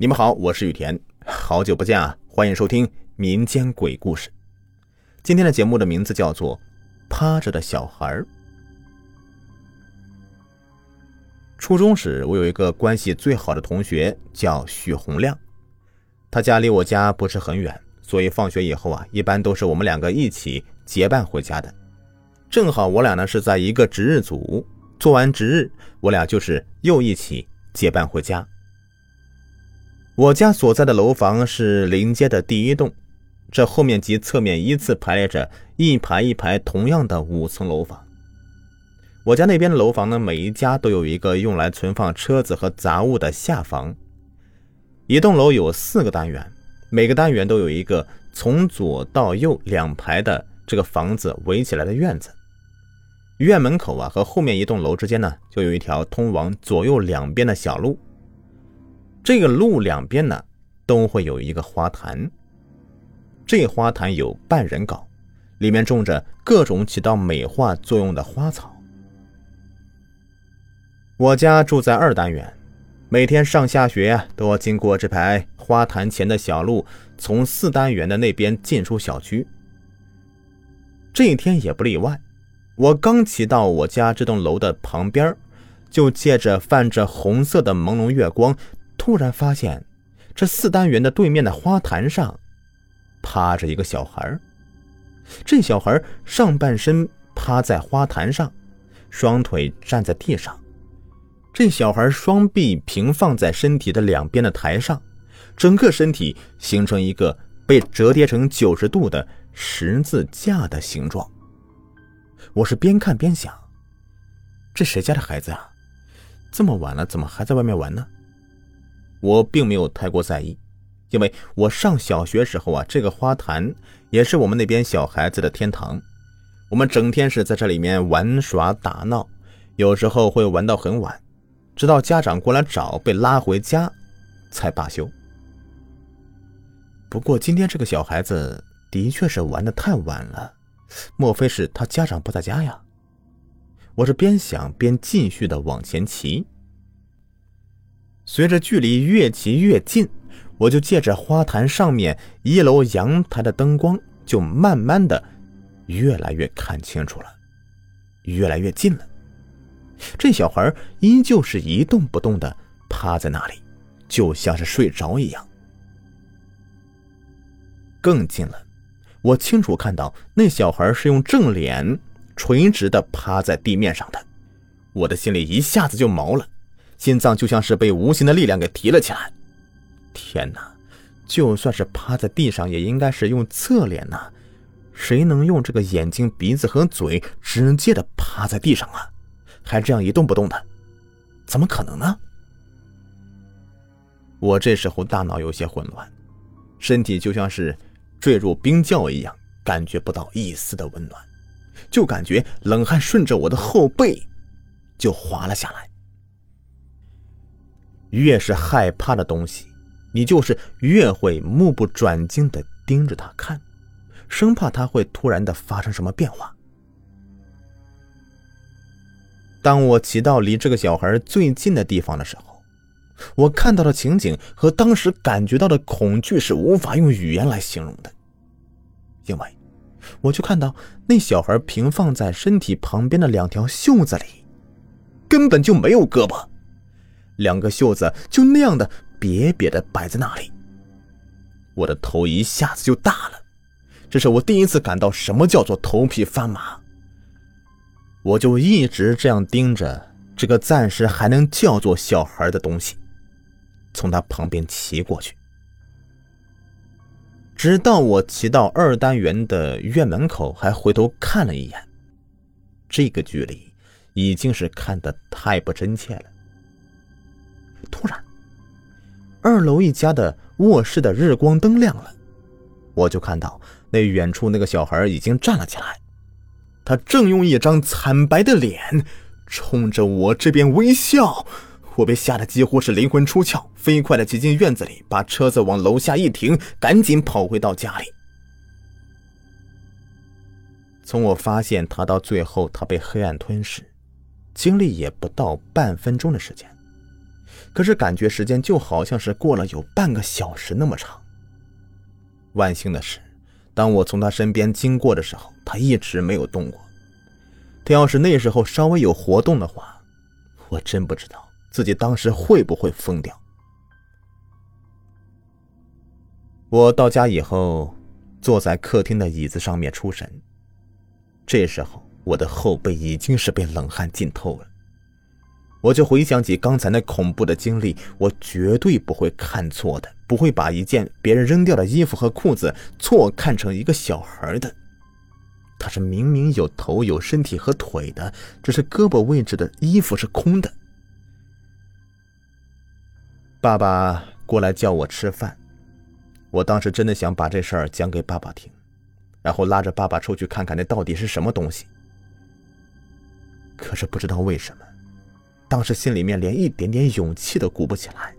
你们好，我是雨田，好久不见啊！欢迎收听民间鬼故事。今天的节目的名字叫做《趴着的小孩》。初中时，我有一个关系最好的同学叫许洪亮，他家离我家不是很远，所以放学以后啊，一般都是我们两个一起结伴回家的。正好我俩呢是在一个值日组，做完值日，我俩就是又一起结伴回家。我家所在的楼房是临街的第一栋，这后面及侧面依次排列着一排一排同样的五层楼房。我家那边的楼房呢，每一家都有一个用来存放车子和杂物的下房。一栋楼有四个单元，每个单元都有一个从左到右两排的这个房子围起来的院子。院门口啊和后面一栋楼之间呢，就有一条通往左右两边的小路。这个路两边呢，都会有一个花坛。这花坛有半人高，里面种着各种起到美化作用的花草。我家住在二单元，每天上下学，都要经过这排花坛前的小路，从四单元的那边进出小区。这一天也不例外，我刚骑到我家这栋楼的旁边，就借着泛着红色的朦胧月光。突然发现，这四单元的对面的花坛上，趴着一个小孩这小孩上半身趴在花坛上，双腿站在地上。这小孩双臂平放在身体的两边的台上，整个身体形成一个被折叠成九十度的十字架的形状。我是边看边想：这谁家的孩子啊？这么晚了，怎么还在外面玩呢？我并没有太过在意，因为我上小学时候啊，这个花坛也是我们那边小孩子的天堂。我们整天是在这里面玩耍打闹，有时候会玩到很晚，直到家长过来找，被拉回家才罢休。不过今天这个小孩子的确是玩的太晚了，莫非是他家长不在家呀？我是边想边继续的往前骑。随着距离越骑越近，我就借着花坛上面一楼阳台的灯光，就慢慢的越来越看清楚了，越来越近了。这小孩依旧是一动不动的趴在那里，就像是睡着一样。更近了，我清楚看到那小孩是用正脸垂直的趴在地面上的，我的心里一下子就毛了。心脏就像是被无形的力量给提了起来。天哪！就算是趴在地上，也应该是用侧脸呐。谁能用这个眼睛、鼻子和嘴直接的趴在地上啊？还这样一动不动的，怎么可能呢？我这时候大脑有些混乱，身体就像是坠入冰窖一样，感觉不到一丝的温暖，就感觉冷汗顺着我的后背就滑了下来。越是害怕的东西，你就是越会目不转睛的盯着他看，生怕他会突然的发生什么变化。当我骑到离这个小孩最近的地方的时候，我看到的情景和当时感觉到的恐惧是无法用语言来形容的。因为，我就看到那小孩平放在身体旁边的两条袖子里，根本就没有胳膊。两个袖子就那样的瘪瘪的摆在那里，我的头一下子就大了。这是我第一次感到什么叫做头皮发麻。我就一直这样盯着这个暂时还能叫做小孩的东西，从他旁边骑过去，直到我骑到二单元的院门口，还回头看了一眼。这个距离已经是看得太不真切了。突然，二楼一家的卧室的日光灯亮了，我就看到那远处那个小孩已经站了起来，他正用一张惨白的脸冲着我这边微笑。我被吓得几乎是灵魂出窍，飞快的挤进院子里，把车子往楼下一停，赶紧跑回到家里。从我发现他到最后他被黑暗吞噬，经历也不到半分钟的时间。可是感觉时间就好像是过了有半个小时那么长。万幸的是，当我从他身边经过的时候，他一直没有动过。他要是那时候稍微有活动的话，我真不知道自己当时会不会疯掉。我到家以后，坐在客厅的椅子上面出神。这时候，我的后背已经是被冷汗浸透了。我就回想起刚才那恐怖的经历，我绝对不会看错的，不会把一件别人扔掉的衣服和裤子错看成一个小孩的。他是明明有头、有身体和腿的，只是胳膊位置的衣服是空的。爸爸过来叫我吃饭。我当时真的想把这事儿讲给爸爸听，然后拉着爸爸出去看看那到底是什么东西。可是不知道为什么，当时心里面连一点点勇气都鼓不起来，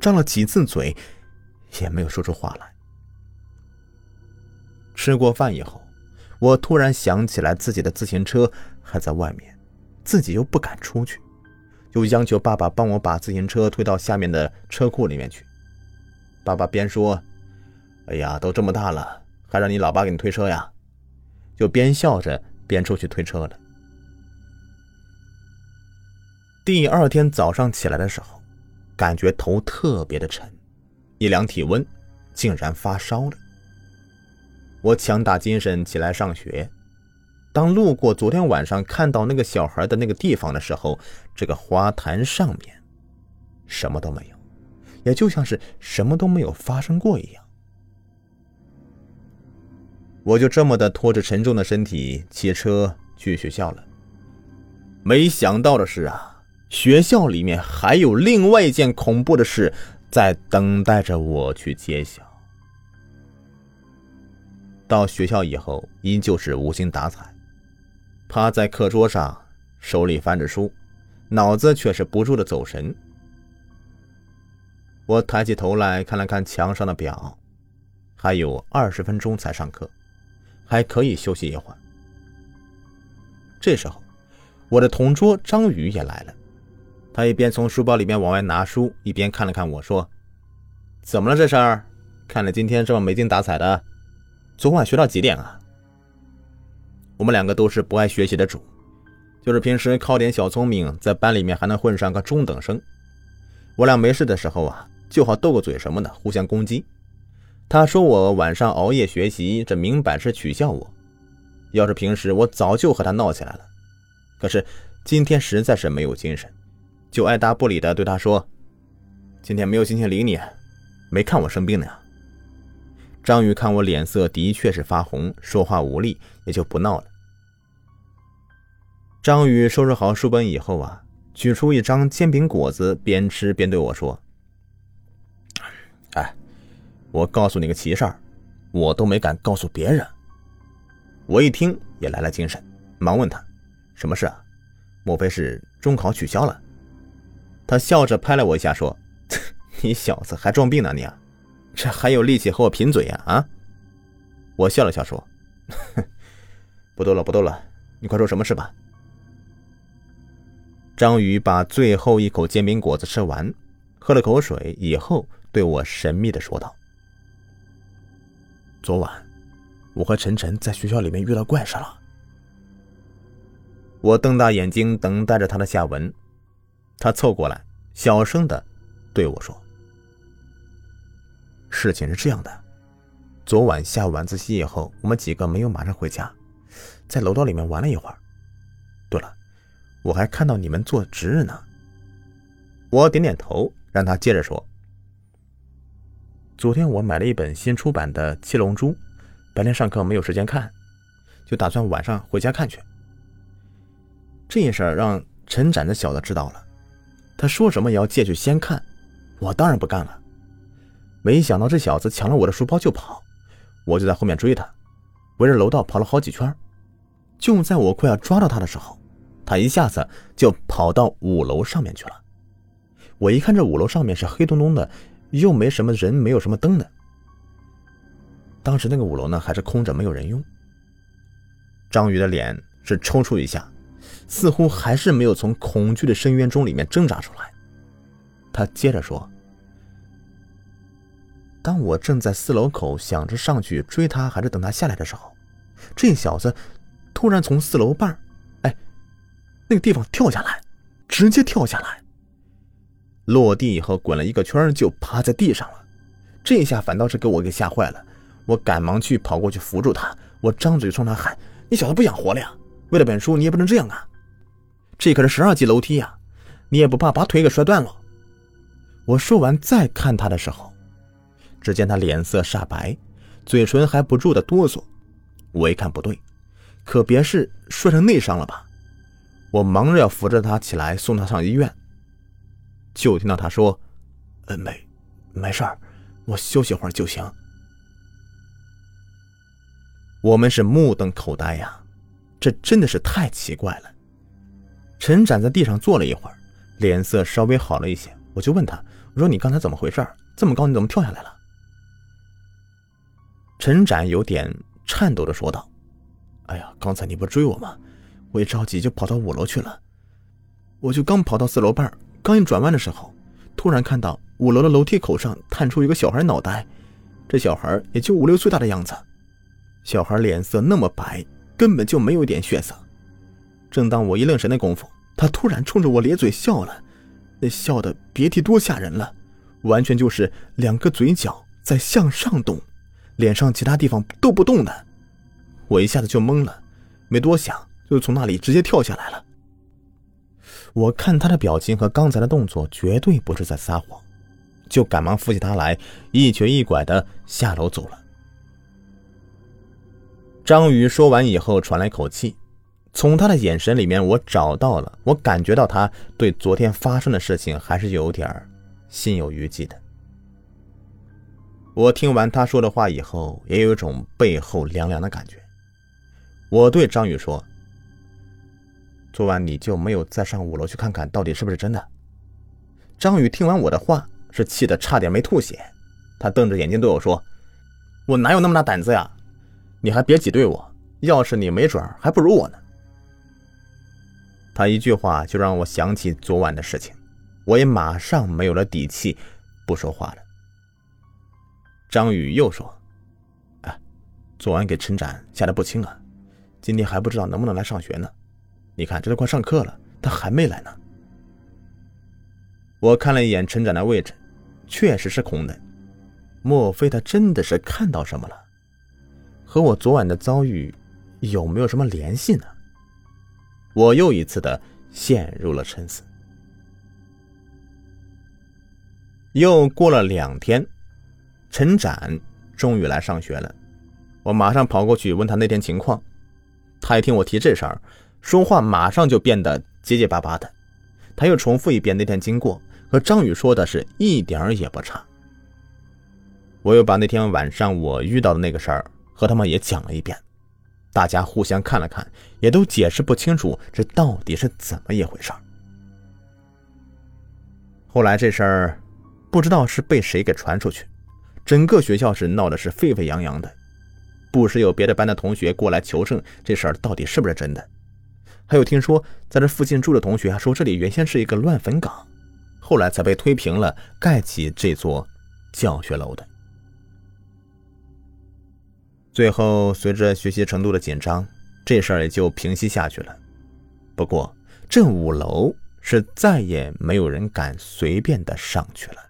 张了几次嘴，也没有说出话来。吃过饭以后，我突然想起来自己的自行车还在外面，自己又不敢出去，就央求爸爸帮我把自行车推到下面的车库里面去。爸爸边说。哎呀，都这么大了，还让你老爸给你推车呀？就边笑着边出去推车了。第二天早上起来的时候，感觉头特别的沉，一量体温，竟然发烧了。我强打精神起来上学。当路过昨天晚上看到那个小孩的那个地方的时候，这个花坛上面什么都没有，也就像是什么都没有发生过一样。我就这么的拖着沉重的身体骑车去学校了。没想到的是啊，学校里面还有另外一件恐怖的事在等待着我去揭晓。到学校以后，依旧是无精打采，趴在课桌上，手里翻着书，脑子却是不住的走神。我抬起头来看了看墙上的表，还有二十分钟才上课。还可以休息一会儿。这时候，我的同桌张宇也来了。他一边从书包里面往外拿书，一边看了看我说：“怎么了？这事儿？看了今天这么没精打采的，昨晚学到几点啊？”我们两个都是不爱学习的主，就是平时靠点小聪明，在班里面还能混上个中等生。我俩没事的时候啊，就好斗个嘴什么的，互相攻击。他说我晚上熬夜学习，这明摆是取笑我。要是平时，我早就和他闹起来了。可是今天实在是没有精神，就爱答不理的对他说：“今天没有心情理你，没看我生病呢。”张宇看我脸色的确是发红，说话无力，也就不闹了。张宇收拾好书本以后啊，取出一张煎饼果子，边吃边对我说：“哎。”我告诉你个奇事儿，我都没敢告诉别人。我一听也来了精神，忙问他：“什么事啊？莫非是中考取消了？”他笑着拍了我一下，说：“你小子还装病呢你啊？这还有力气和我贫嘴呀啊？”我笑了笑说：“不逗了不逗了，你快说什么事吧。”张宇把最后一口煎饼果子吃完，喝了口水以后，对我神秘的说道。昨晚，我和晨晨在学校里面遇到怪事了。我瞪大眼睛等待着他的下文。他凑过来，小声的对我说：“事情是这样的，昨晚下晚自习以后，我们几个没有马上回家，在楼道里面玩了一会儿。对了，我还看到你们做值日呢。”我点点头，让他接着说。昨天我买了一本新出版的《七龙珠》，白天上课没有时间看，就打算晚上回家看去。这件事儿让陈展的小子知道了，他说什么也要借去先看，我当然不干了。没想到这小子抢了我的书包就跑，我就在后面追他，围着楼道跑了好几圈。就在我快要抓到他的时候，他一下子就跑到五楼上面去了。我一看这五楼上面是黑洞洞的。又没什么人，没有什么灯的。当时那个五楼呢，还是空着，没有人用。张宇的脸是抽搐一下，似乎还是没有从恐惧的深渊中里面挣扎出来。他接着说：“当我正在四楼口想着上去追他还是等他下来的时候，这小子突然从四楼半，哎，那个地方跳下来，直接跳下来，落地以后滚了一个圈就趴在地上了。这下反倒是给我给吓坏了，我赶忙去跑过去扶住他，我张嘴冲他喊：‘你小子不想活了呀？为了本书你也不能这样啊！这可是十二级楼梯呀，你也不怕把腿给摔断了？’我说完再看他的时候，只见他脸色煞白，嘴唇还不住的哆嗦。我一看不对，可别是摔成内伤了吧？我忙着要扶着他起来送他上医院，就听到他说：“呃，没，没事儿，我休息会儿就行。”我们是目瞪口呆呀，这真的是太奇怪了。陈展在地上坐了一会儿，脸色稍微好了一些，我就问他：“我说你刚才怎么回事？这么高你怎么跳下来了？”陈展有点。颤抖的说道：“哎呀，刚才你不追我吗？我一着急就跑到五楼去了。我就刚跑到四楼半，刚一转弯的时候，突然看到五楼的楼梯口上探出一个小孩脑袋。这小孩也就五六岁大的样子，小孩脸色那么白，根本就没有一点血色。正当我一愣神的功夫，他突然冲着我咧嘴笑了，那笑的别提多吓人了，完全就是两个嘴角在向上动。”脸上其他地方都不动的，我一下子就懵了，没多想就从那里直接跳下来了。我看他的表情和刚才的动作绝对不是在撒谎，就赶忙扶起他来，一瘸一拐的下楼走了。张宇说完以后，喘了口气，从他的眼神里面，我找到了，我感觉到他对昨天发生的事情还是有点心有余悸的。我听完他说的话以后，也有一种背后凉凉的感觉。我对张宇说：“昨晚你就没有再上五楼去看看到底是不是真的？”张宇听完我的话，是气得差点没吐血。他瞪着眼睛对我说：“我哪有那么大胆子呀？你还别挤兑我，要是你没准还不如我呢。”他一句话就让我想起昨晚的事情，我也马上没有了底气，不说话了。张宇又说：“哎，昨晚给陈展吓得不轻啊，今天还不知道能不能来上学呢。你看，这都快上课了，他还没来呢。”我看了一眼陈展的位置，确实是空的。莫非他真的是看到什么了？和我昨晚的遭遇有没有什么联系呢？我又一次的陷入了沉思。又过了两天。陈展终于来上学了，我马上跑过去问他那天情况。他一听我提这事儿，说话马上就变得结结巴巴的。他又重复一遍那天经过，和张宇说的是一点儿也不差。我又把那天晚上我遇到的那个事儿和他们也讲了一遍，大家互相看了看，也都解释不清楚这到底是怎么一回事儿。后来这事儿不知道是被谁给传出去。整个学校是闹的是沸沸扬扬的，不时有别的班的同学过来求证这事儿到底是不是真的。还有听说在这附近住的同学还说这里原先是一个乱坟岗，后来才被推平了，盖起这座教学楼的。最后随着学习程度的紧张，这事儿也就平息下去了。不过这五楼是再也没有人敢随便的上去了。